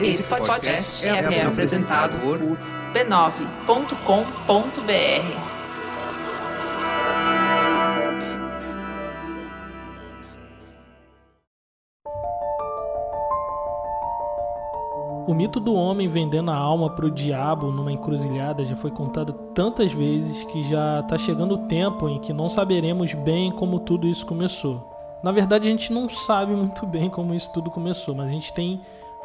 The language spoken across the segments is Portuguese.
Esse podcast é, é apresentado por b9.com.br. O mito do homem vendendo a alma para o diabo numa encruzilhada já foi contado tantas vezes que já está chegando o tempo em que não saberemos bem como tudo isso começou. Na verdade, a gente não sabe muito bem como isso tudo começou, mas a gente tem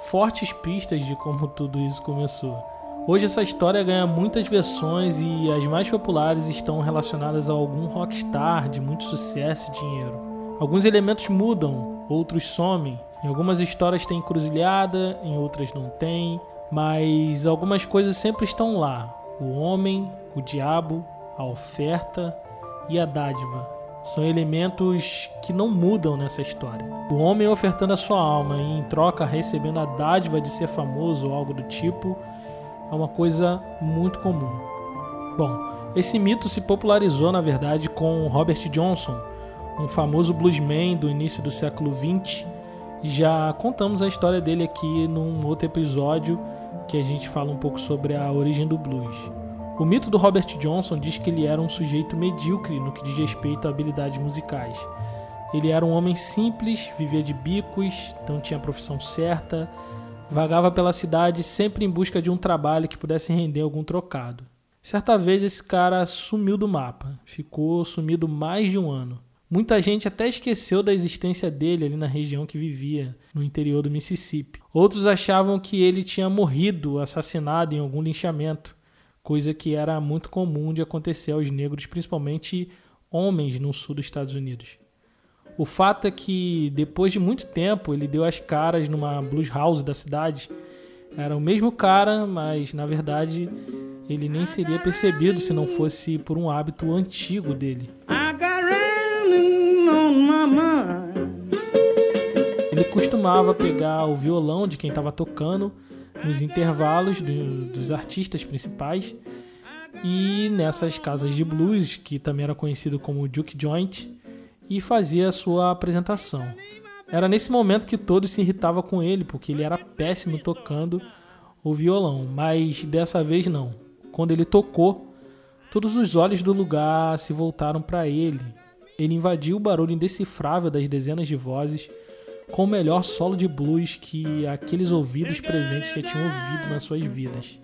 fortes pistas de como tudo isso começou. Hoje essa história ganha muitas versões e as mais populares estão relacionadas a algum rockstar de muito sucesso e dinheiro. Alguns elementos mudam, outros somem, em algumas histórias tem encruzilhada, em outras não tem, mas algumas coisas sempre estão lá: o homem, o diabo, a oferta e a dádiva. São elementos que não mudam nessa história. O homem ofertando a sua alma e em troca recebendo a dádiva de ser famoso ou algo do tipo é uma coisa muito comum. Bom, esse mito se popularizou na verdade com Robert Johnson, um famoso bluesman do início do século XX já contamos a história dele aqui num outro episódio que a gente fala um pouco sobre a origem do blues. O mito do Robert Johnson diz que ele era um sujeito medíocre no que diz respeito a habilidades musicais. Ele era um homem simples, vivia de bicos, não tinha a profissão certa, vagava pela cidade sempre em busca de um trabalho que pudesse render algum trocado. Certa vez esse cara sumiu do mapa, ficou sumido mais de um ano. Muita gente até esqueceu da existência dele ali na região que vivia, no interior do Mississippi. Outros achavam que ele tinha morrido, assassinado em algum linchamento, coisa que era muito comum de acontecer aos negros, principalmente homens no sul dos Estados Unidos. O fato é que, depois de muito tempo, ele deu as caras numa blues house da cidade. Era o mesmo cara, mas na verdade ele nem seria percebido se não fosse por um hábito antigo dele. Ele costumava pegar o violão de quem estava tocando nos intervalos do, dos artistas principais e nessas casas de blues, que também era conhecido como Duke Joint, e fazia a sua apresentação. Era nesse momento que todos se irritavam com ele, porque ele era péssimo tocando o violão, mas dessa vez não. Quando ele tocou, todos os olhos do lugar se voltaram para ele ele invadiu o barulho indecifrável das dezenas de vozes com o melhor solo de blues que aqueles ouvidos presentes já tinham ouvido nas suas vidas.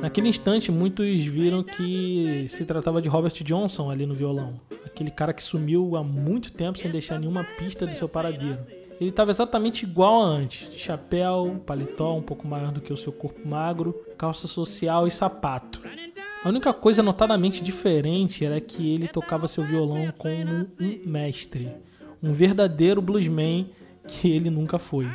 Naquele instante, muitos viram que se tratava de Robert Johnson ali no violão aquele cara que sumiu há muito tempo sem deixar nenhuma pista do seu paradeiro. Ele estava exatamente igual a antes, de chapéu, paletó um pouco maior do que o seu corpo magro, calça social e sapato. A única coisa notadamente diferente era que ele tocava seu violão como um mestre, um verdadeiro bluesman que ele nunca foi.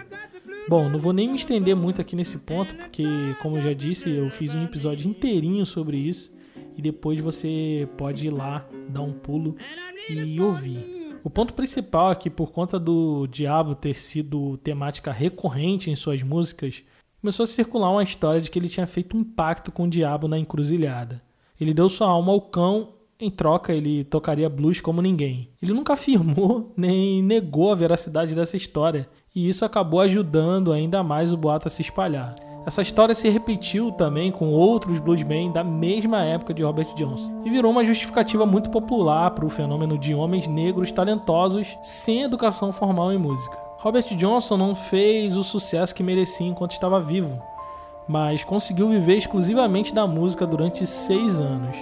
Bom, não vou nem me estender muito aqui nesse ponto, porque, como eu já disse, eu fiz um episódio inteirinho sobre isso e depois você pode ir lá, dar um pulo e ouvir. O ponto principal é que, por conta do diabo ter sido temática recorrente em suas músicas, começou a circular uma história de que ele tinha feito um pacto com o diabo na encruzilhada. Ele deu sua alma ao cão, em troca ele tocaria blues como ninguém. Ele nunca afirmou nem negou a veracidade dessa história, e isso acabou ajudando ainda mais o boato a se espalhar. Essa história se repetiu também com outros bluesmen da mesma época de Robert Johnson e virou uma justificativa muito popular para o fenômeno de homens negros talentosos sem educação formal em música. Robert Johnson não fez o sucesso que merecia enquanto estava vivo, mas conseguiu viver exclusivamente da música durante seis anos.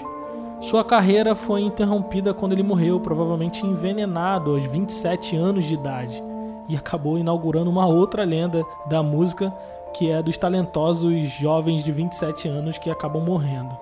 Sua carreira foi interrompida quando ele morreu, provavelmente envenenado aos 27 anos de idade, e acabou inaugurando uma outra lenda da música que é dos talentosos jovens de 27 anos que acabam morrendo.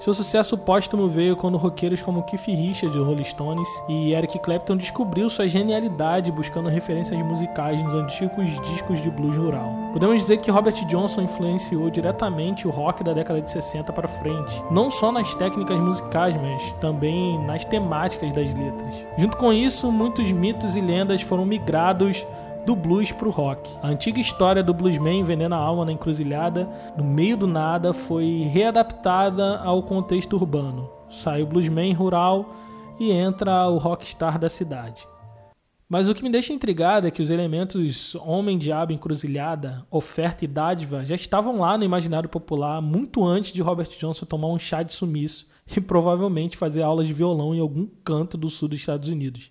Seu sucesso póstumo veio quando roqueiros como Keith Richards, de Rolling Stones, e Eric Clapton descobriu sua genialidade buscando referências musicais nos antigos discos de blues rural. Podemos dizer que Robert Johnson influenciou diretamente o rock da década de 60 para frente, não só nas técnicas musicais, mas também nas temáticas das letras. Junto com isso, muitos mitos e lendas foram migrados do blues para o rock. A antiga história do bluesman vendendo a alma na encruzilhada, no meio do nada, foi readaptada ao contexto urbano. Sai o bluesman rural e entra o rockstar da cidade. Mas o que me deixa intrigado é que os elementos homem, diabo, encruzilhada, oferta e dádiva já estavam lá no imaginário popular muito antes de Robert Johnson tomar um chá de sumiço e provavelmente fazer aulas de violão em algum canto do sul dos Estados Unidos.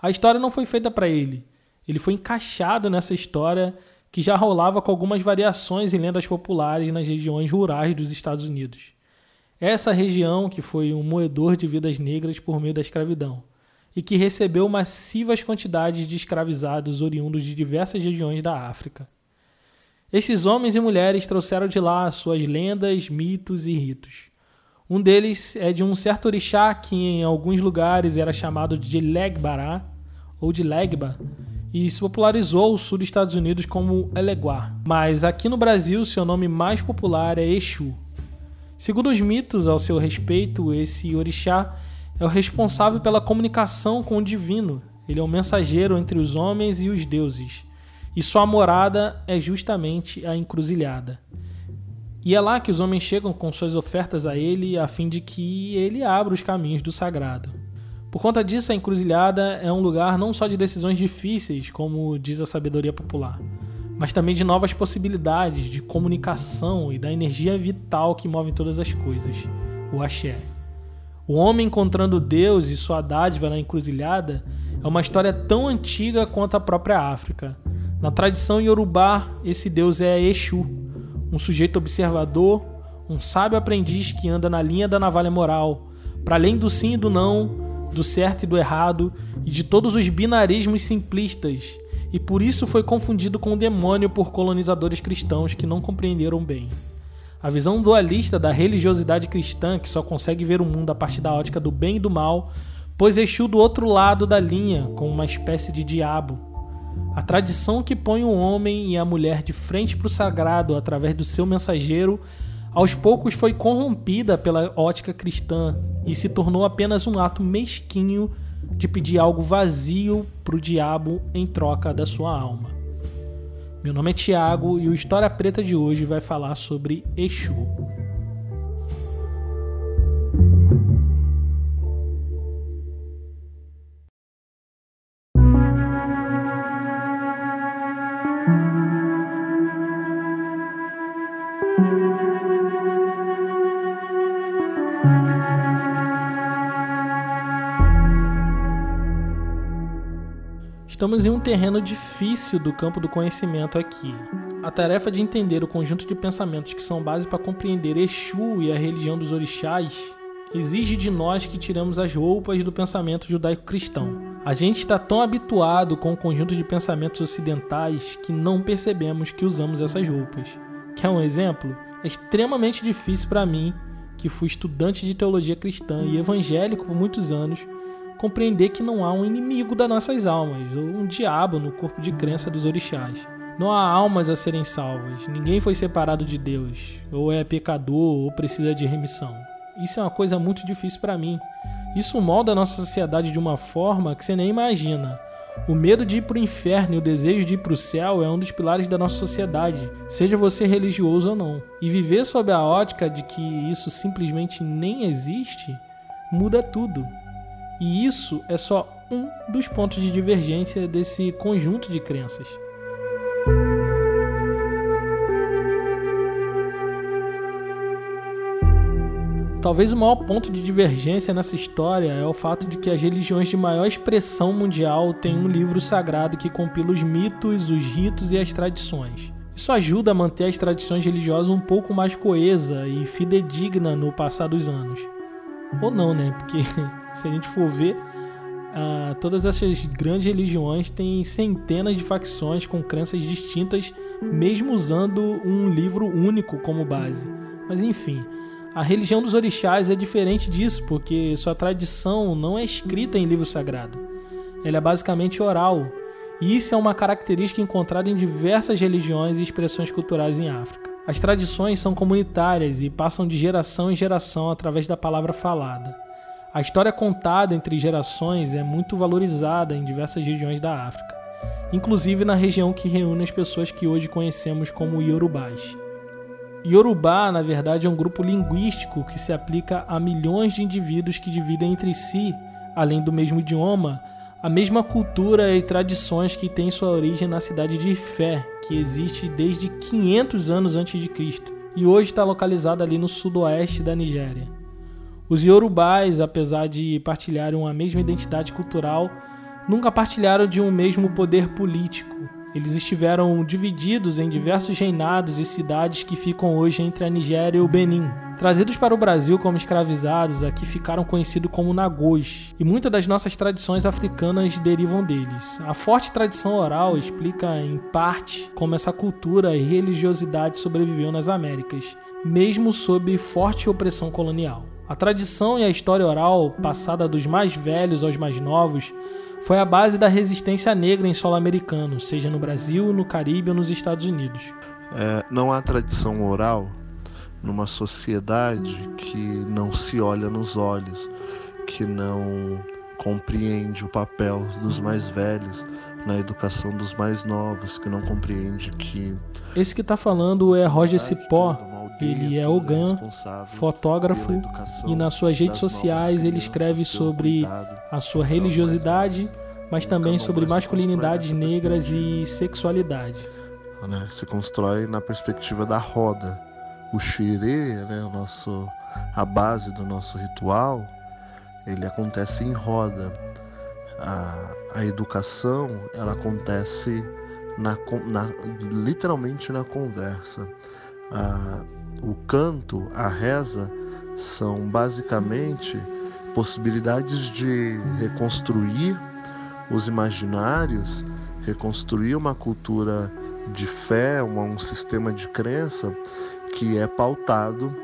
A história não foi feita para ele. Ele foi encaixado nessa história que já rolava com algumas variações em lendas populares nas regiões rurais dos Estados Unidos. Essa região que foi um moedor de vidas negras por meio da escravidão e que recebeu massivas quantidades de escravizados oriundos de diversas regiões da África. Esses homens e mulheres trouxeram de lá suas lendas, mitos e ritos. Um deles é de um certo orixá que em alguns lugares era chamado de Legbará ou de Legba e se popularizou o sul dos Estados Unidos como Eleguá. Mas aqui no Brasil seu nome mais popular é Exu. Segundo os mitos ao seu respeito, esse orixá é o responsável pela comunicação com o divino. Ele é o mensageiro entre os homens e os deuses. E sua morada é justamente a encruzilhada. E é lá que os homens chegam com suas ofertas a ele, a fim de que ele abra os caminhos do sagrado. Por conta disso, a encruzilhada é um lugar não só de decisões difíceis, como diz a sabedoria popular, mas também de novas possibilidades de comunicação e da energia vital que move todas as coisas, o axé. O homem encontrando Deus e sua dádiva na encruzilhada é uma história tão antiga quanto a própria África. Na tradição iorubá, esse Deus é Exu, um sujeito observador, um sábio aprendiz que anda na linha da navalha moral, para além do sim e do não, do certo e do errado e de todos os binarismos simplistas, e por isso foi confundido com o demônio por colonizadores cristãos que não compreenderam bem. A visão dualista da religiosidade cristã, que só consegue ver o mundo a partir da ótica do bem e do mal, pôs Exu do outro lado da linha, como uma espécie de diabo. A tradição que põe o homem e a mulher de frente para o sagrado através do seu mensageiro, aos poucos foi corrompida pela ótica cristã e se tornou apenas um ato mesquinho de pedir algo vazio para o diabo em troca da sua alma. Meu nome é Tiago e o História Preta de hoje vai falar sobre Exu. Estamos em um terreno difícil do campo do conhecimento aqui. A tarefa de entender o conjunto de pensamentos que são base para compreender Exu e a religião dos orixás exige de nós que tiramos as roupas do pensamento judaico-cristão. A gente está tão habituado com o conjunto de pensamentos ocidentais que não percebemos que usamos essas roupas. Quer um exemplo? É extremamente difícil para mim, que fui estudante de teologia cristã e evangélico por muitos anos, compreender que não há um inimigo das nossas almas, ou um diabo no corpo de crença dos orixás. Não há almas a serem salvas, ninguém foi separado de Deus, ou é pecador, ou precisa de remissão. Isso é uma coisa muito difícil para mim. Isso molda a nossa sociedade de uma forma que você nem imagina. O medo de ir para o inferno e o desejo de ir para o céu é um dos pilares da nossa sociedade, seja você religioso ou não. E viver sob a ótica de que isso simplesmente nem existe muda tudo. E isso é só um dos pontos de divergência desse conjunto de crenças. Talvez o maior ponto de divergência nessa história é o fato de que as religiões de maior expressão mundial têm um livro sagrado que compila os mitos, os ritos e as tradições. Isso ajuda a manter as tradições religiosas um pouco mais coesa e fidedigna no passar dos anos. Ou não, né? Porque se a gente for ver, uh, todas essas grandes religiões têm centenas de facções com crenças distintas, mesmo usando um livro único como base. Mas enfim, a religião dos orixás é diferente disso, porque sua tradição não é escrita em livro sagrado. Ela é basicamente oral. E isso é uma característica encontrada em diversas religiões e expressões culturais em África. As tradições são comunitárias e passam de geração em geração através da palavra falada. A história contada entre gerações é muito valorizada em diversas regiões da África. inclusive na região que reúne as pessoas que hoje conhecemos como Yorubás. Yorubá, na verdade, é um grupo linguístico que se aplica a milhões de indivíduos que dividem entre si, além do mesmo idioma, a mesma cultura e tradições que tem sua origem na cidade de Ifé, que existe desde 500 anos antes de Cristo e hoje está localizada ali no sudoeste da Nigéria. Os Yorubais, apesar de partilharem a mesma identidade cultural, nunca partilharam de um mesmo poder político. Eles estiveram divididos em diversos reinados e cidades que ficam hoje entre a Nigéria e o Benin. Trazidos para o Brasil como escravizados, aqui ficaram conhecidos como Nagôs, e muitas das nossas tradições africanas derivam deles. A forte tradição oral explica, em parte, como essa cultura e religiosidade sobreviveu nas Américas, mesmo sob forte opressão colonial. A tradição e a história oral, passada dos mais velhos aos mais novos, foi a base da resistência negra em solo americano, seja no Brasil, no Caribe ou nos Estados Unidos. É, não há tradição oral numa sociedade que não se olha nos olhos, que não compreende o papel dos mais velhos na educação dos mais novos, que não compreende que. Esse que está falando é Roger Cipó. Ele é Ogan, fotógrafo, e nas suas redes sociais ele escreve sobre a sua religiosidade, mas também sobre masculinidades negras e sexualidade. Né? Se constrói na perspectiva da roda. O xirê, né, o nosso, a base do nosso ritual, ele acontece em roda. A, a educação, ela acontece na, na, literalmente na conversa. A, o canto, a reza, são basicamente possibilidades de reconstruir os imaginários, reconstruir uma cultura de fé, um, um sistema de crença que é pautado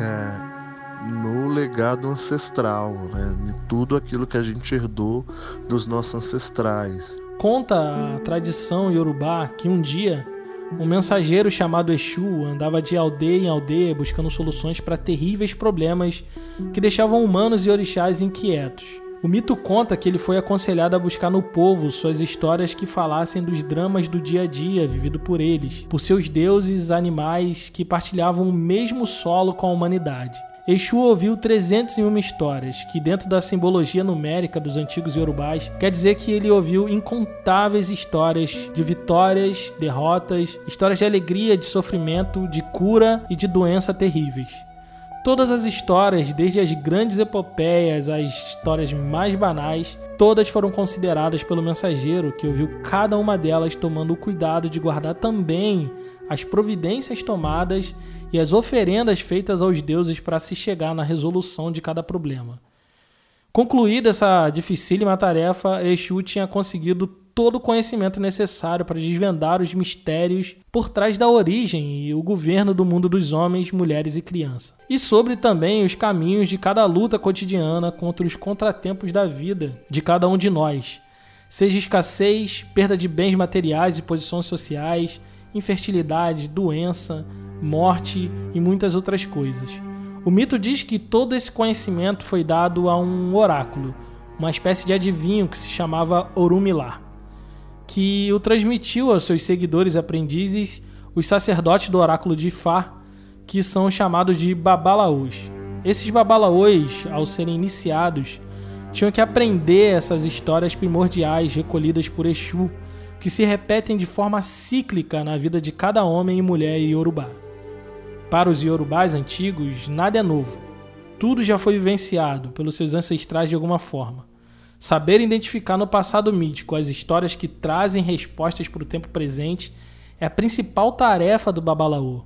é, no legado ancestral, né? em tudo aquilo que a gente herdou dos nossos ancestrais. Conta a tradição iorubá que um dia um mensageiro chamado Exu andava de aldeia em aldeia buscando soluções para terríveis problemas que deixavam humanos e orixás inquietos. O mito conta que ele foi aconselhado a buscar no povo suas histórias que falassem dos dramas do dia a dia vivido por eles, por seus deuses animais que partilhavam o mesmo solo com a humanidade. Exu ouviu 301 histórias, que dentro da simbologia numérica dos antigos yorubás, quer dizer que ele ouviu incontáveis histórias de vitórias, derrotas, histórias de alegria, de sofrimento, de cura e de doença terríveis. Todas as histórias, desde as grandes epopeias às histórias mais banais, todas foram consideradas pelo mensageiro, que ouviu cada uma delas tomando o cuidado de guardar também as providências tomadas e as oferendas feitas aos deuses para se chegar na resolução de cada problema. Concluída essa dificílima tarefa, Exu tinha conseguido todo o conhecimento necessário para desvendar os mistérios por trás da origem e o governo do mundo dos homens, mulheres e crianças. E sobre também os caminhos de cada luta cotidiana contra os contratempos da vida de cada um de nós, seja escassez, perda de bens materiais e posições sociais, infertilidade, doença, morte e muitas outras coisas. O mito diz que todo esse conhecimento foi dado a um oráculo, uma espécie de adivinho que se chamava Orumilá, que o transmitiu aos seus seguidores aprendizes, os sacerdotes do oráculo de Ifá, que são chamados de babalaôs. Esses babalaôs, ao serem iniciados, tinham que aprender essas histórias primordiais recolhidas por Exu, que se repetem de forma cíclica na vida de cada homem e mulher iorubá. Para os iorubás antigos, nada é novo. Tudo já foi vivenciado pelos seus ancestrais de alguma forma. Saber identificar no passado mítico as histórias que trazem respostas para o tempo presente é a principal tarefa do Babalaô.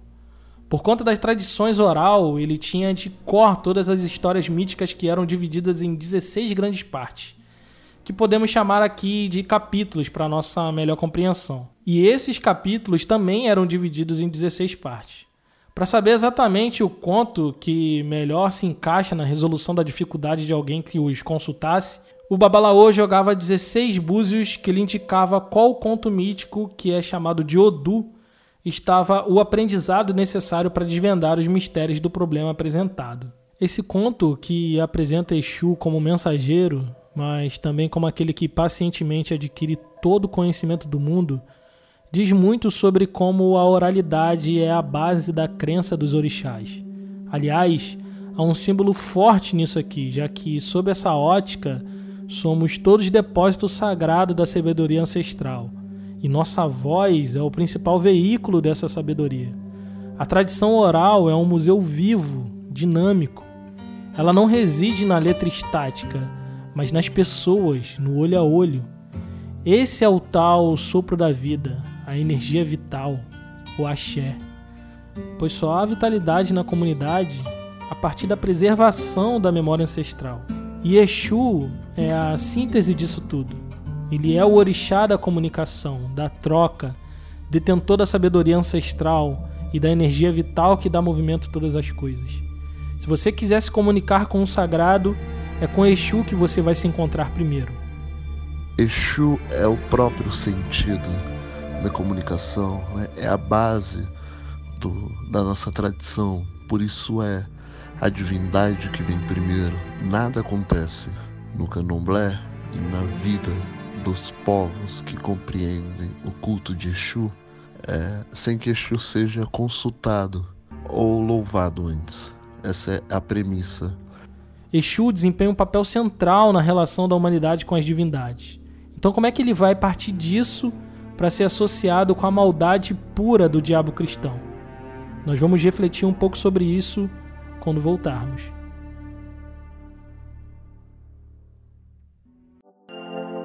Por conta das tradições oral, ele tinha de cor todas as histórias míticas que eram divididas em 16 grandes partes, que podemos chamar aqui de capítulos para nossa melhor compreensão. E esses capítulos também eram divididos em 16 partes. Para saber exatamente o conto que melhor se encaixa na resolução da dificuldade de alguém que os consultasse, o Babalaô jogava 16 búzios que lhe indicava qual conto mítico, que é chamado de Odu, estava o aprendizado necessário para desvendar os mistérios do problema apresentado. Esse conto, que apresenta Exu como mensageiro, mas também como aquele que pacientemente adquire todo o conhecimento do mundo, diz muito sobre como a oralidade é a base da crença dos orixás. Aliás, há um símbolo forte nisso aqui, já que, sob essa ótica, somos todos depósito sagrado da sabedoria ancestral, e nossa voz é o principal veículo dessa sabedoria. A tradição oral é um museu vivo, dinâmico. Ela não reside na letra estática, mas nas pessoas, no olho a olho. Esse é o tal sopro da vida, a energia vital, o axé. Pois só há vitalidade na comunidade a partir da preservação da memória ancestral. E Exu é a síntese disso tudo. Ele é o orixá da comunicação, da troca, detentor da sabedoria ancestral e da energia vital que dá movimento a todas as coisas. Se você quiser se comunicar com o sagrado, é com Exu que você vai se encontrar primeiro. Exu é o próprio sentido da comunicação, né? é a base do, da nossa tradição, por isso é a divindade que vem primeiro. Nada acontece no candomblé e na vida dos povos que compreendem o culto de Exu é, sem que Exu seja consultado ou louvado antes. Essa é a premissa. Exu desempenha um papel central na relação da humanidade com as divindades. Então, como é que ele vai partir disso para ser associado com a maldade pura do diabo cristão? Nós vamos refletir um pouco sobre isso quando voltarmos.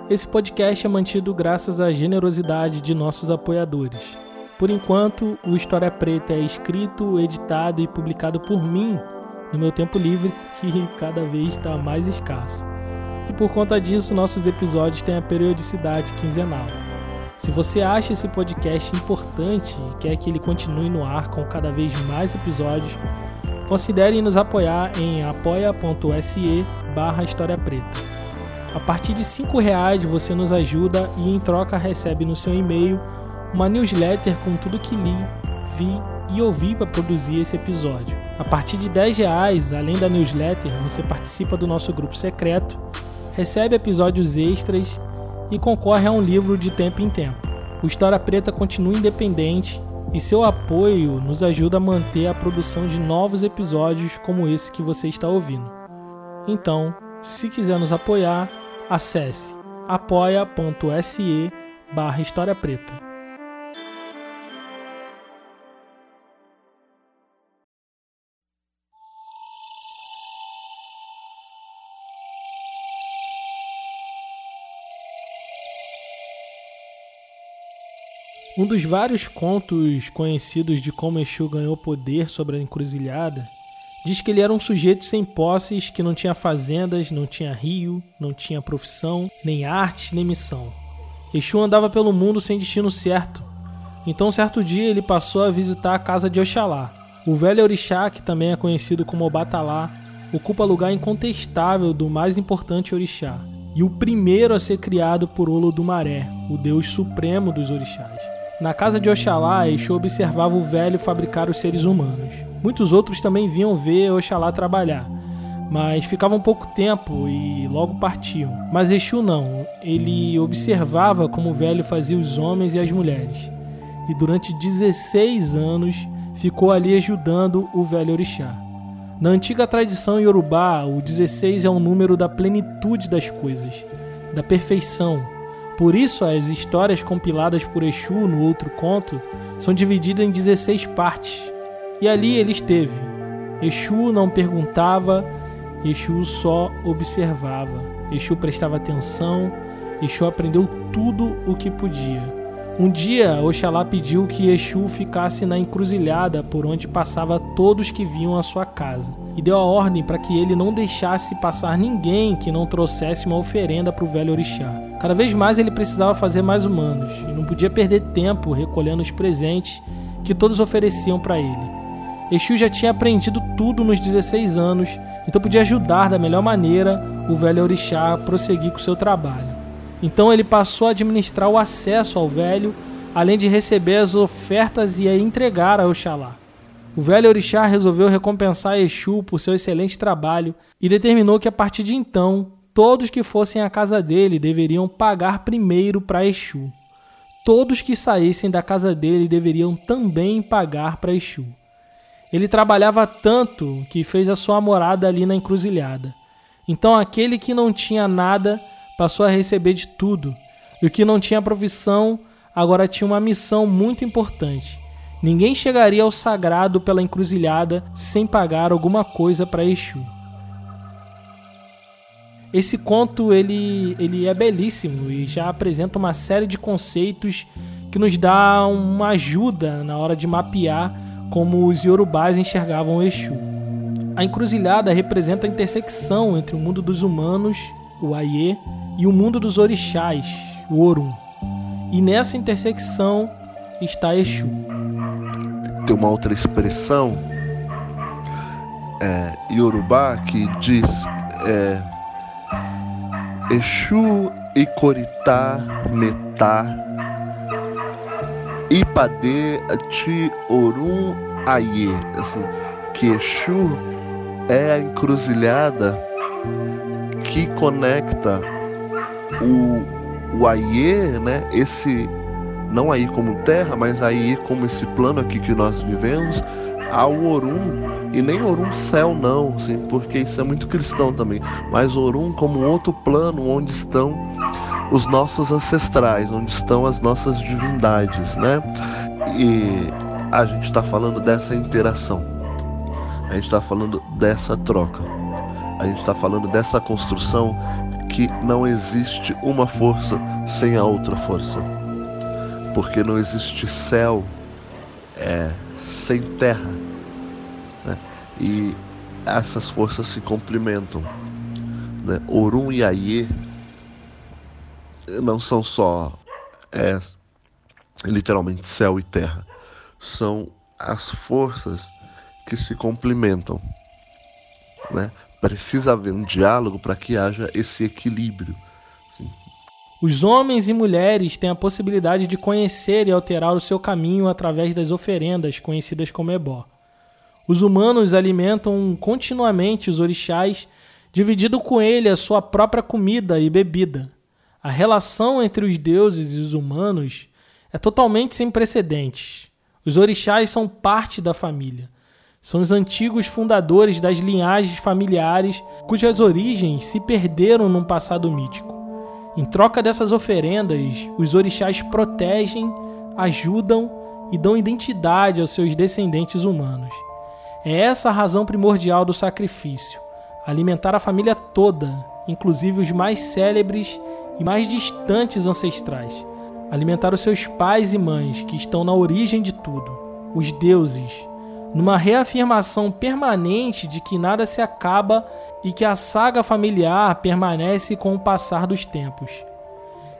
Esse podcast é mantido graças à generosidade de nossos apoiadores. Por enquanto, o História Preta é escrito, editado e publicado por mim no meu tempo livre, que cada vez está mais escasso. E por conta disso, nossos episódios têm a periodicidade quinzenal. Se você acha esse podcast importante e quer que ele continue no ar com cada vez mais episódios, considere nos apoiar em apoia.se barra História Preta. A partir de R$ reais você nos ajuda e em troca recebe no seu e-mail uma newsletter com tudo que li, vi e ouvi para produzir esse episódio. A partir de 10 reais, além da newsletter, você participa do nosso grupo secreto, recebe episódios extras e concorre a um livro de tempo em tempo. O História Preta continua independente e seu apoio nos ajuda a manter a produção de novos episódios como esse que você está ouvindo. Então, se quiser nos apoiar, acesse apoia.se barra História Preta. Um dos vários contos conhecidos de como Exu ganhou poder sobre a encruzilhada diz que ele era um sujeito sem posses, que não tinha fazendas, não tinha rio, não tinha profissão, nem arte, nem missão. Exu andava pelo mundo sem destino certo. Então, certo dia, ele passou a visitar a casa de Oxalá. O velho orixá, que também é conhecido como Obatalá, ocupa lugar incontestável do mais importante orixá, e o primeiro a ser criado por Olodumaré, o deus supremo dos orixás. Na casa de Oxalá, Exu observava o velho fabricar os seres humanos. Muitos outros também vinham ver Oxalá trabalhar, mas ficavam pouco tempo e logo partiam. Mas Exu não, ele observava como o velho fazia os homens e as mulheres. E durante 16 anos ficou ali ajudando o velho orixá. Na antiga tradição iorubá, o 16 é o número da plenitude das coisas, da perfeição, por isso, as histórias compiladas por Exu no outro conto são divididas em 16 partes. E ali ele esteve. Exu não perguntava, Exu só observava. Exu prestava atenção, Exu aprendeu tudo o que podia. Um dia, Oxalá pediu que Exu ficasse na encruzilhada por onde passava todos que vinham à sua casa, e deu a ordem para que ele não deixasse passar ninguém que não trouxesse uma oferenda para o velho orixá. Cada vez mais ele precisava fazer mais humanos, e não podia perder tempo recolhendo os presentes que todos ofereciam para ele. Exu já tinha aprendido tudo nos 16 anos, então podia ajudar da melhor maneira o velho orixá a prosseguir com seu trabalho. Então ele passou a administrar o acesso ao velho, além de receber as ofertas e a entregar a Oxalá. O velho orixá resolveu recompensar Exu por seu excelente trabalho e determinou que a partir de então todos que fossem à casa dele deveriam pagar primeiro para Exu. Todos que saíssem da casa dele deveriam também pagar para Exu. Ele trabalhava tanto que fez a sua morada ali na encruzilhada. Então aquele que não tinha nada passou a receber de tudo, e o que não tinha profissão agora tinha uma missão muito importante. Ninguém chegaria ao sagrado pela encruzilhada sem pagar alguma coisa para Exu. Esse conto ele, ele é belíssimo e já apresenta uma série de conceitos que nos dá uma ajuda na hora de mapear como os yorubás enxergavam Exu. A encruzilhada representa a intersecção entre o mundo dos humanos, o Aie, e o mundo dos orixás, o Orum. E nessa intersecção está Exu. Tem uma outra expressão é, Yorubá que diz é, Exu Ikoritá Metá Ipade Ti Orum Aie. Assim, que Exu é a encruzilhada que conecta o, o Aie, né? Esse não aí como terra, mas aí como esse plano aqui que nós vivemos, ao Orum. E nem Orum céu não, sim, porque isso é muito cristão também, mas Orum como outro plano onde estão os nossos ancestrais, onde estão as nossas divindades, né? E a gente está falando dessa interação, a gente está falando dessa troca, a gente está falando dessa construção que não existe uma força sem a outra força, porque não existe céu é, sem terra, né? e essas forças se complementam. Né? E Aie não são só é, literalmente céu e terra, são as forças que se complementam. Né? Precisa haver um diálogo para que haja esse equilíbrio. Os homens e mulheres têm a possibilidade de conhecer e alterar o seu caminho através das oferendas conhecidas como ebó. Os humanos alimentam continuamente os orixás, dividindo com ele a sua própria comida e bebida. A relação entre os deuses e os humanos é totalmente sem precedentes. Os orixás são parte da família. São os antigos fundadores das linhagens familiares cujas origens se perderam num passado mítico. Em troca dessas oferendas, os orixás protegem, ajudam e dão identidade aos seus descendentes humanos. É essa a razão primordial do sacrifício: alimentar a família toda, inclusive os mais célebres e mais distantes ancestrais. Alimentar os seus pais e mães, que estão na origem de tudo, os deuses, numa reafirmação permanente de que nada se acaba e que a saga familiar permanece com o passar dos tempos.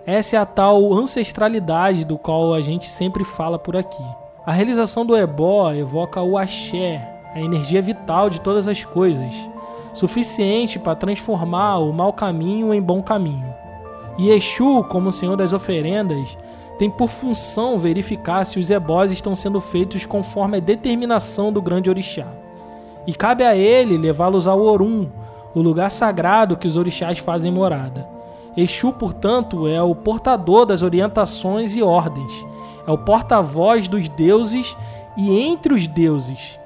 Essa é a tal ancestralidade do qual a gente sempre fala por aqui. A realização do ebó evoca o axé, a energia vital de todas as coisas, suficiente para transformar o mau caminho em bom caminho. E Exu, como Senhor das oferendas, tem por função verificar se os ebós estão sendo feitos conforme a determinação do grande orixá. E cabe a ele levá-los ao Orum, o lugar sagrado que os orixás fazem morada. Exu, portanto, é o portador das orientações e ordens, é o porta-voz dos deuses e entre os deuses.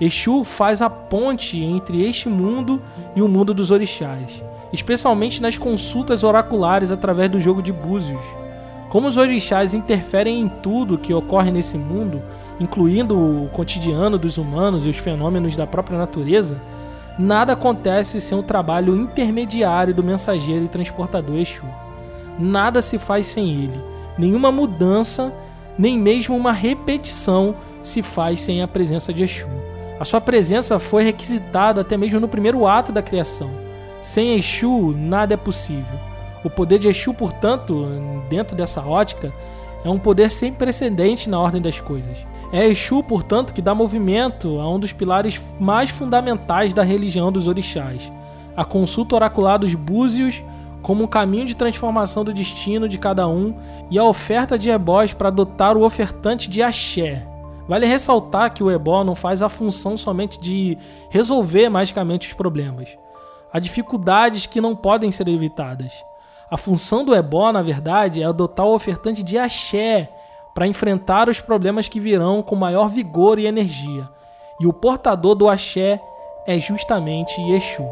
Exu faz a ponte entre este mundo e o mundo dos orixás especialmente nas consultas oraculares através do jogo de búzios. Como os orixás interferem em tudo que ocorre nesse mundo, incluindo o cotidiano dos humanos e os fenômenos da própria natureza, nada acontece sem o trabalho intermediário do mensageiro e transportador Exu. Nada se faz sem ele. Nenhuma mudança, nem mesmo uma repetição se faz sem a presença de Exu. A sua presença foi requisitada até mesmo no primeiro ato da criação. Sem Exu, nada é possível. O poder de Exu, portanto, dentro dessa ótica, é um poder sem precedente na ordem das coisas. É Exu, portanto, que dá movimento a um dos pilares mais fundamentais da religião dos orixás, a consulta oracular dos búzios como um caminho de transformação do destino de cada um e a oferta de ebós para dotar o ofertante de axé. Vale ressaltar que o ebó não faz a função somente de resolver magicamente os problemas. Há dificuldades que não podem ser evitadas. A função do ebó, na verdade, é adotar o ofertante de axé para enfrentar os problemas que virão com maior vigor e energia. E o portador do axé é justamente Exu.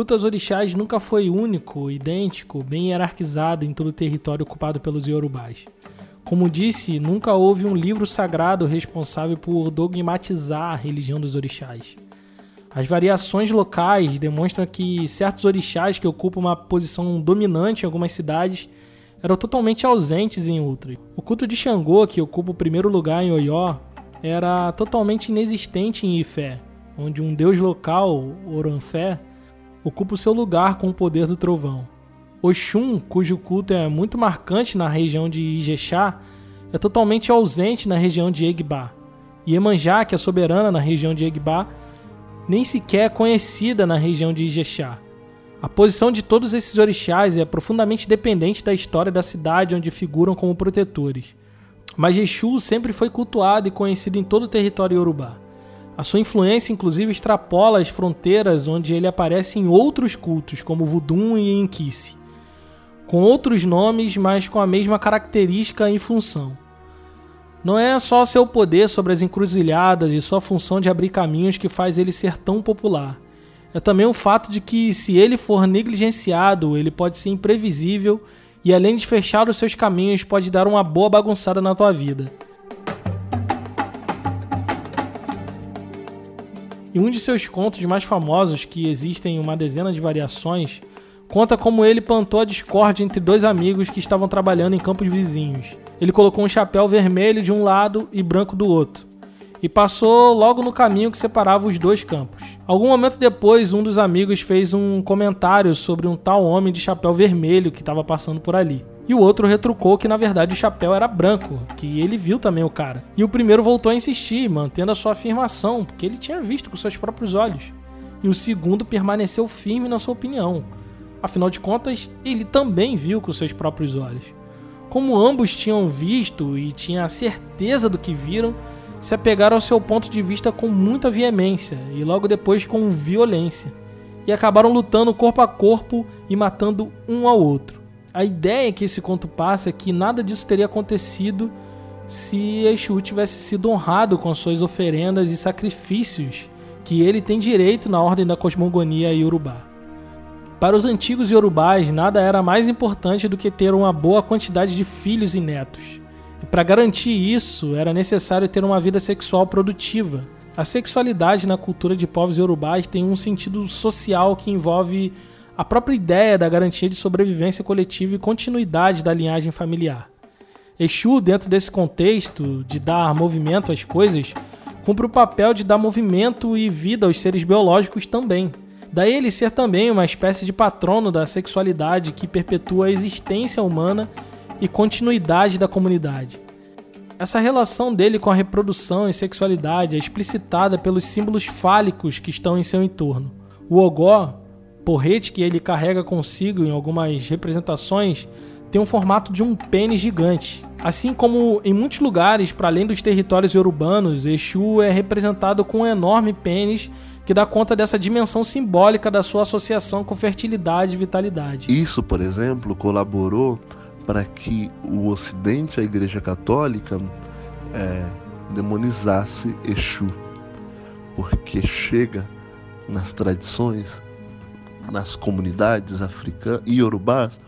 Culto aos orixás nunca foi único, idêntico, bem hierarquizado em todo o território ocupado pelos iorubás. Como disse, nunca houve um livro sagrado responsável por dogmatizar a religião dos orixás. As variações locais demonstram que certos orixás que ocupam uma posição dominante em algumas cidades eram totalmente ausentes em outras. O culto de Xangô, que ocupa o primeiro lugar em Oió, era totalmente inexistente em Ifé, onde um deus local, Oranfé, ocupa o seu lugar com o poder do trovão. Oxum, cujo culto é muito marcante na região de Ijexá, é totalmente ausente na região de Egbá. Iemanjá, que é soberana na região de Egbá, nem sequer é conhecida na região de Ijexá. A posição de todos esses orixás é profundamente dependente da história da cidade onde figuram como protetores. Mas Exu sempre foi cultuado e conhecido em todo o território iorubá. A sua influência, inclusive, extrapola as fronteiras onde ele aparece em outros cultos, como Vudum e Enkice, com outros nomes, mas com a mesma característica e função. Não é só seu poder sobre as encruzilhadas e sua função de abrir caminhos que faz ele ser tão popular. É também o fato de que, se ele for negligenciado, ele pode ser imprevisível e, além de fechar os seus caminhos, pode dar uma boa bagunçada na tua vida. E um de seus contos mais famosos, que existem uma dezena de variações, conta como ele plantou a discórdia entre dois amigos que estavam trabalhando em campos vizinhos. Ele colocou um chapéu vermelho de um lado e branco do outro, e passou logo no caminho que separava os dois campos. Algum momento depois, um dos amigos fez um comentário sobre um tal homem de chapéu vermelho que estava passando por ali. E o outro retrucou que na verdade o chapéu era branco, que ele viu também o cara. E o primeiro voltou a insistir, mantendo a sua afirmação, porque ele tinha visto com seus próprios olhos. E o segundo permaneceu firme na sua opinião. Afinal de contas, ele também viu com seus próprios olhos. Como ambos tinham visto e tinham a certeza do que viram, se apegaram ao seu ponto de vista com muita veemência e logo depois com violência, e acabaram lutando corpo a corpo e matando um ao outro. A ideia que esse conto passa é que nada disso teria acontecido se Exu tivesse sido honrado com suas oferendas e sacrifícios que ele tem direito na ordem da cosmogonia iorubá. Para os antigos iorubás, nada era mais importante do que ter uma boa quantidade de filhos e netos. E para garantir isso, era necessário ter uma vida sexual produtiva. A sexualidade na cultura de povos iorubás tem um sentido social que envolve a própria ideia da garantia de sobrevivência coletiva e continuidade da linhagem familiar. Exu, dentro desse contexto de dar movimento às coisas, cumpre o papel de dar movimento e vida aos seres biológicos também. Daí ele ser também uma espécie de patrono da sexualidade que perpetua a existência humana e continuidade da comunidade. Essa relação dele com a reprodução e sexualidade é explicitada pelos símbolos fálicos que estão em seu entorno. O ogó, porrete que ele carrega consigo em algumas representações tem um formato de um pênis gigante. Assim como em muitos lugares, para além dos territórios urbanos, Exu é representado com um enorme pênis que dá conta dessa dimensão simbólica da sua associação com fertilidade e vitalidade. Isso, por exemplo, colaborou para que o Ocidente, a Igreja Católica, é, demonizasse Exu, porque chega nas tradições nas comunidades africanas e urubás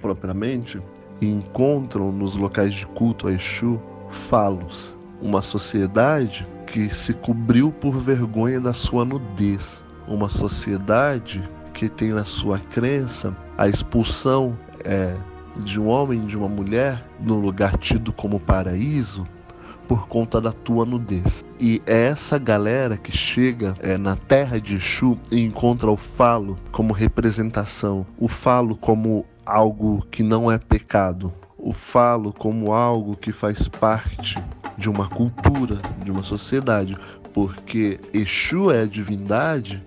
propriamente e encontram nos locais de culto a Exu falos, uma sociedade que se cobriu por vergonha da sua nudez, uma sociedade que tem na sua crença a expulsão é, de um homem e de uma mulher no lugar tido como paraíso por conta da tua nudez. E é essa galera que chega é, na terra de Exu e encontra o falo como representação, o falo como algo que não é pecado, o falo como algo que faz parte de uma cultura, de uma sociedade, porque Exu é a divindade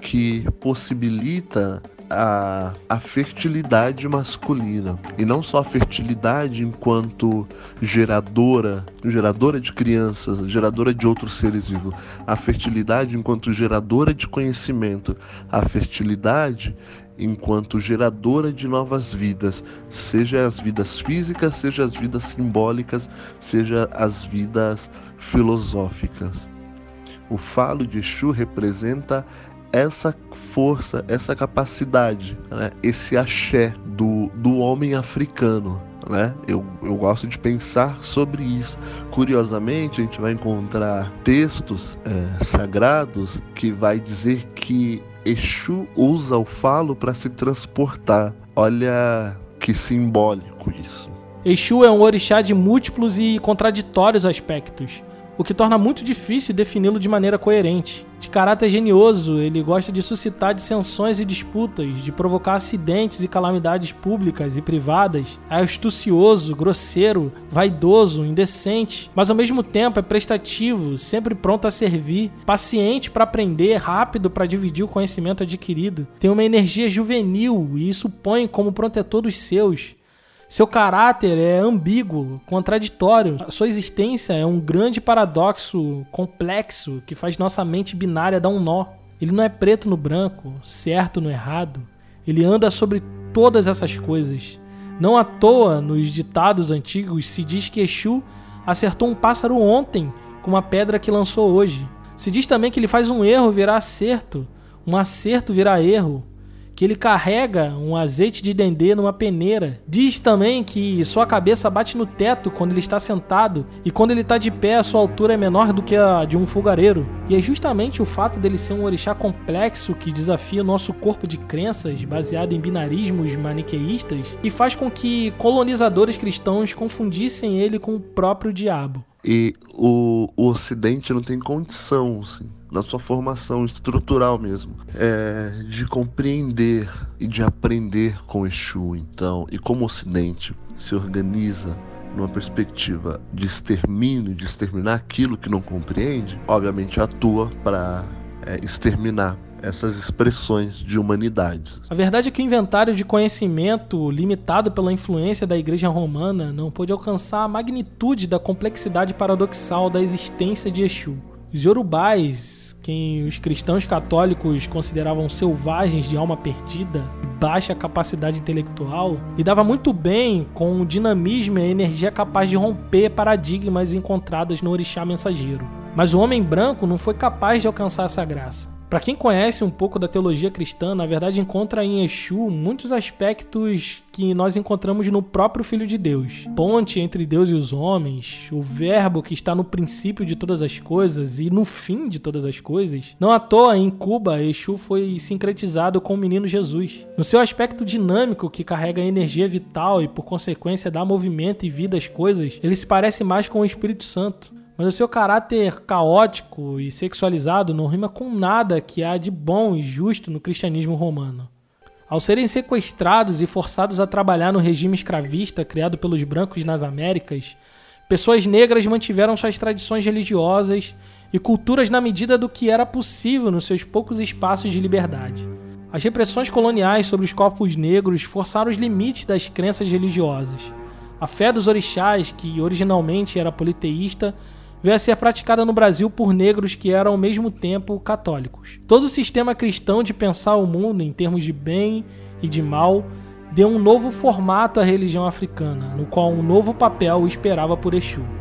que possibilita a, a fertilidade masculina. E não só a fertilidade enquanto geradora, geradora de crianças, geradora de outros seres vivos. A fertilidade enquanto geradora de conhecimento. A fertilidade enquanto geradora de novas vidas, seja as vidas físicas, seja as vidas simbólicas, seja as vidas filosóficas. O falo de Exu representa essa força, essa capacidade, né? esse axé do, do homem africano. Né? Eu, eu gosto de pensar sobre isso. Curiosamente, a gente vai encontrar textos é, sagrados que vai dizer que Exu usa o falo para se transportar. Olha que simbólico isso. Exu é um orixá de múltiplos e contraditórios aspectos o que torna muito difícil defini-lo de maneira coerente. De caráter genioso, ele gosta de suscitar dissensões e disputas, de provocar acidentes e calamidades públicas e privadas. É astucioso, grosseiro, vaidoso, indecente, mas ao mesmo tempo é prestativo, sempre pronto a servir, paciente para aprender, rápido para dividir o conhecimento adquirido. Tem uma energia juvenil e isso põe como protetor dos seus. Seu caráter é ambíguo, contraditório. Sua existência é um grande paradoxo complexo que faz nossa mente binária dar um nó. Ele não é preto no branco, certo no errado. Ele anda sobre todas essas coisas. Não à toa, nos ditados antigos, se diz que Exu acertou um pássaro ontem com uma pedra que lançou hoje. Se diz também que ele faz um erro virar acerto, um acerto virar erro, que ele carrega um azeite de dendê numa peneira. Diz também que sua cabeça bate no teto quando ele está sentado e quando ele está de pé a sua altura é menor do que a de um fogareiro. E é justamente o fato dele ser um orixá complexo que desafia o nosso corpo de crenças baseado em binarismos maniqueístas que faz com que colonizadores cristãos confundissem ele com o próprio diabo. E o, o Ocidente não tem condição, assim, na sua formação estrutural mesmo, é, de compreender e de aprender com Exu, então, e como o Ocidente se organiza numa perspectiva de extermínio, de exterminar aquilo que não compreende, obviamente atua para é, exterminar essas expressões de humanidade. A verdade é que o inventário de conhecimento, limitado pela influência da Igreja Romana, não pôde alcançar a magnitude da complexidade paradoxal da existência de Exu. Os yorubais, quem os cristãos católicos consideravam selvagens de alma perdida, baixa capacidade intelectual, e dava muito bem com o dinamismo e a energia capaz de romper paradigmas encontrados no orixá mensageiro. Mas o homem branco não foi capaz de alcançar essa graça. Para quem conhece um pouco da teologia cristã, na verdade encontra em Exu muitos aspectos que nós encontramos no próprio Filho de Deus. Ponte entre Deus e os homens, o verbo que está no princípio de todas as coisas e no fim de todas as coisas. Não à toa, em Cuba, Exu foi sincretizado com o menino Jesus. No seu aspecto dinâmico, que carrega energia vital e por consequência dá movimento e vida às coisas, ele se parece mais com o Espírito Santo mas o seu caráter caótico e sexualizado não rima com nada que há de bom e justo no cristianismo romano. Ao serem sequestrados e forçados a trabalhar no regime escravista criado pelos brancos nas Américas, pessoas negras mantiveram suas tradições religiosas e culturas na medida do que era possível nos seus poucos espaços de liberdade. As repressões coloniais sobre os corpos negros forçaram os limites das crenças religiosas. A fé dos orixás, que originalmente era politeísta, veio a ser praticada no Brasil por negros que eram ao mesmo tempo católicos. Todo o sistema cristão de pensar o mundo em termos de bem e de mal deu um novo formato à religião africana, no qual um novo papel esperava por Exu.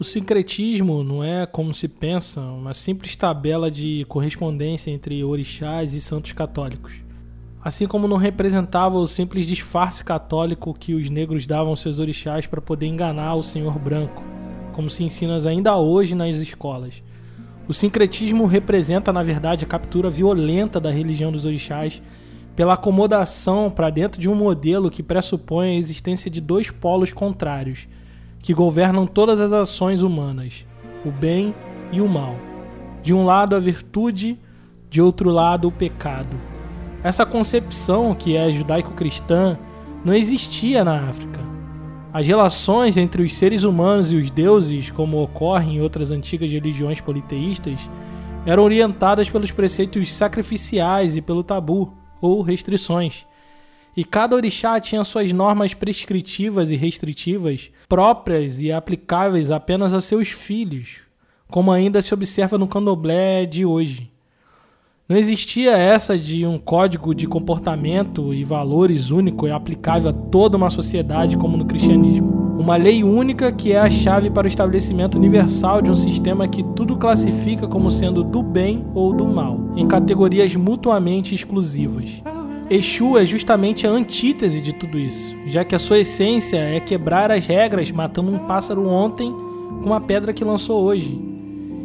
O sincretismo não é, como se pensa, uma simples tabela de correspondência entre orixás e santos católicos. Assim como não representava o simples disfarce católico que os negros davam aos seus orixás para poder enganar o senhor branco, como se ensina ainda hoje nas escolas. O sincretismo representa, na verdade, a captura violenta da religião dos orixás pela acomodação para dentro de um modelo que pressupõe a existência de dois polos contrários – que governam todas as ações humanas, o bem e o mal. De um lado, a virtude, de outro lado, o pecado. Essa concepção, que é judaico-cristã, não existia na África. As relações entre os seres humanos e os deuses, como ocorre em outras antigas religiões politeístas, eram orientadas pelos preceitos sacrificiais e pelo tabu, ou restrições. E cada orixá tinha suas normas prescritivas e restritivas próprias e aplicáveis apenas a seus filhos, como ainda se observa no candomblé de hoje. Não existia essa de um código de comportamento e valores único e aplicável a toda uma sociedade como no cristianismo. Uma lei única que é a chave para o estabelecimento universal de um sistema que tudo classifica como sendo do bem ou do mal, em categorias mutuamente exclusivas. Exu é justamente a antítese de tudo isso, já que a sua essência é quebrar as regras matando um pássaro ontem com uma pedra que lançou hoje.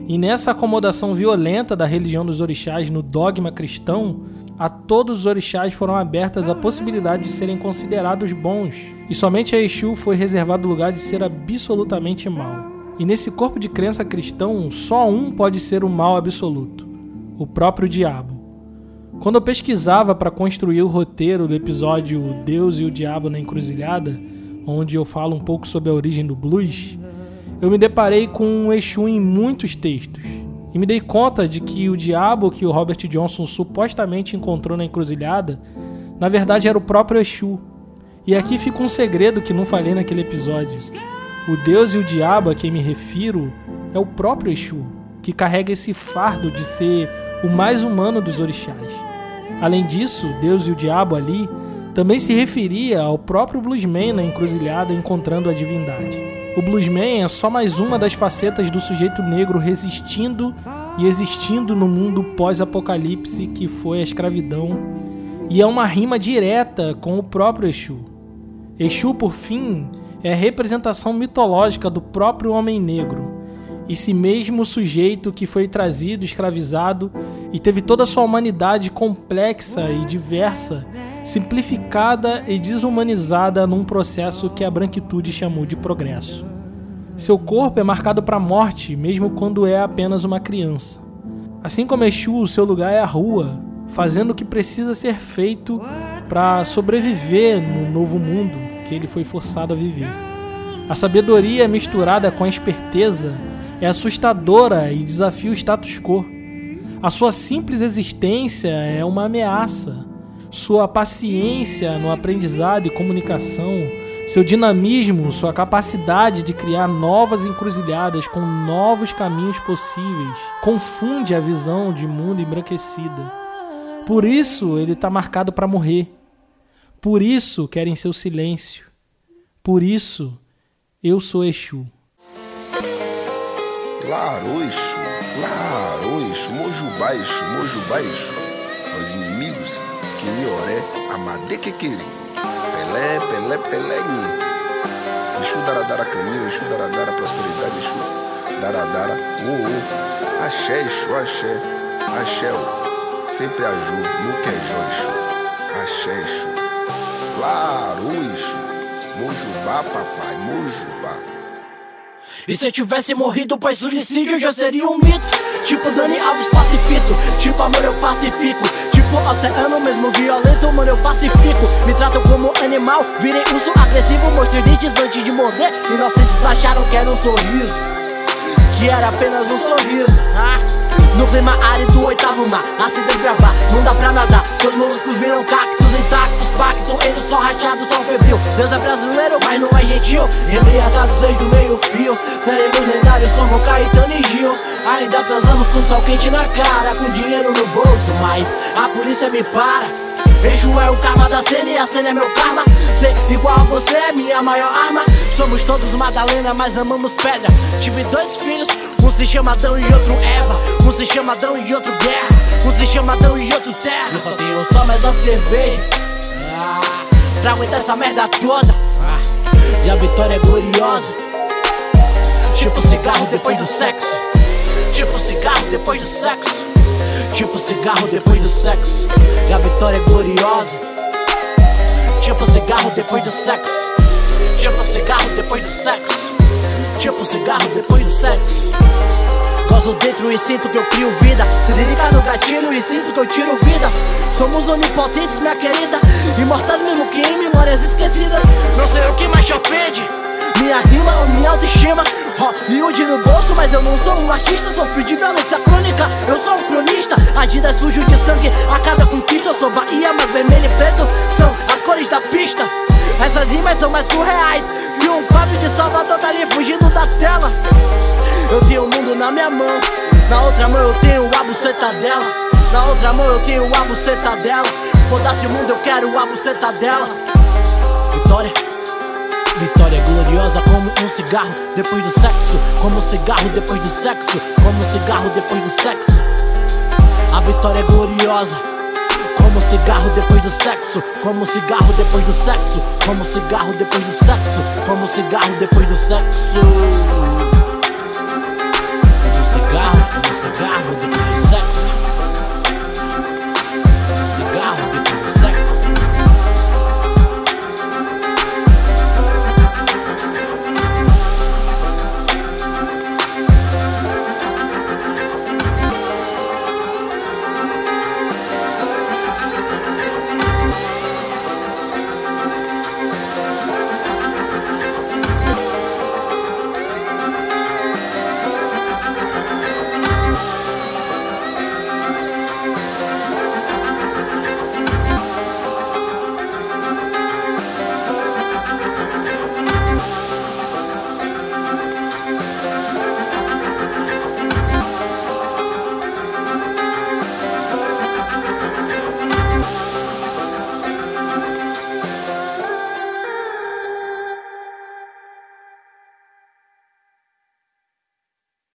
E nessa acomodação violenta da religião dos orixás no dogma cristão, a todos os orixás foram abertas a possibilidade de serem considerados bons, e somente a Exu foi reservado o lugar de ser absolutamente mal. E nesse corpo de crença cristão, só um pode ser o mal absoluto: o próprio diabo. Quando eu pesquisava para construir o roteiro do episódio Deus e o Diabo na Encruzilhada, onde eu falo um pouco sobre a origem do blues, eu me deparei com um Exu em muitos textos. E me dei conta de que o diabo que o Robert Johnson supostamente encontrou na encruzilhada, na verdade era o próprio Exu. E aqui fica um segredo que não falei naquele episódio. O Deus e o diabo a quem me refiro é o próprio Exu, que carrega esse fardo de ser o mais humano dos orixás. Além disso, Deus e o diabo ali também se referia ao próprio Bluesman na encruzilhada encontrando a divindade. O bluesman é só mais uma das facetas do sujeito negro resistindo e existindo no mundo pós-apocalipse que foi a escravidão, e é uma rima direta com o próprio Exu. Exu, por fim, é a representação mitológica do próprio homem negro, esse mesmo sujeito que foi trazido, escravizado e teve toda a sua humanidade complexa e diversa simplificada e desumanizada num processo que a branquitude chamou de progresso. Seu corpo é marcado para a morte, mesmo quando é apenas uma criança. Assim como Exu, seu lugar é a rua, fazendo o que precisa ser feito para sobreviver no novo mundo que ele foi forçado a viver. A sabedoria misturada com a esperteza é assustadora e desafia o status quo. A sua simples existência é uma ameaça sua paciência no aprendizado e comunicação, seu dinamismo, sua capacidade de criar novas encruzilhadas com novos caminhos possíveis, confunde a visão de mundo embranquecida. Por isso ele está marcado para morrer. Por isso querem seu silêncio. Por isso eu sou Exu. Laroixo, Laroixo, Mojubaixo, Mojubaixo. Aos inimigos Kinioré, Amadequequeri, Pelé, Pelé, Pelé, Exu Daradara caminho, Exu Daradara prosperidade, Exu Daradara, o o, Axé, Exu, Axé, Axé, sempre Aju, nunca é Jó, Exu, Axé, Exu, Laru, Exu, Mojubá, papai, Mojubá. E se eu tivesse morrido por suicídio, já seria um mito. Tipo Dani Alves pacifito, tipo amor eu pacifico. Tipo oceano mesmo violento, mano eu pacifico. Me tratam como animal, virei urso agressivo, mostrei dentes antes de morder. Inocentes acharam que era um sorriso, que era apenas um sorriso. Ah. No clima árido, oitavo mar, a se desbravar, não dá pra nadar. Seus moluscos viram cactos intactos, pacto, eles só rachados, só febril. Deus é brasileiro, mas não é gentil. Embriagados desde o meio fio, seremos lendários como Caetano e Gil. Ainda transamos com sol quente na cara, com dinheiro no bolso, mas a polícia me para. Beijo é o karma da cena e a cena é meu karma. Ser igual a você é minha maior arma. Somos todos Madalena, mas amamos pedra. Tive dois filhos, um se chama Adão e outro Eva. Um se chama Adão e outro Guerra. Um se chama Adão e outro Terra. Eu só tenho só mais a cerveja. Ah, pra aguentar essa merda toda. Ah, e a vitória é gloriosa. Tipo cigarro depois do sexo. Tipo cigarro depois do sexo. Tipo cigarro depois do sexo. E a vitória é gloriosa. Tipo cigarro depois do sexo. Tipo cigarro depois do sexo. Tipo cigarro depois do sexo. Vaso dentro e sinto que eu crio vida. Cirílica no gatilho e sinto que eu tiro vida. Somos onipotentes, minha querida. Imortais mesmo que em memórias esquecidas. Não sei o que mais te ofende. Minha rima ou minha autoestima. Miúde no bolso, mas eu não sou um artista. Sofri de violência crônica, eu sou um cronista. Agida sujo de sangue, a cada conquista. Eu sou Bahia, mas vermelho e preto São cores da pista Essas rimas são mais surreais Que um quadro de Salvador tá ali fugindo da tela eu tenho o mundo na minha mão. Na outra mão eu tenho a buceta dela. Na outra mão eu tenho a buceta dela. Foda-se o mundo, eu quero a buceta dela. Vitória. Vitória gloriosa como um cigarro depois do sexo. Como um cigarro depois do sexo. Como um cigarro depois do sexo. A vitória é gloriosa. Como cigarro depois do sexo. Como cigarro depois do sexo. Como cigarro depois do sexo. Como cigarro depois do sexo.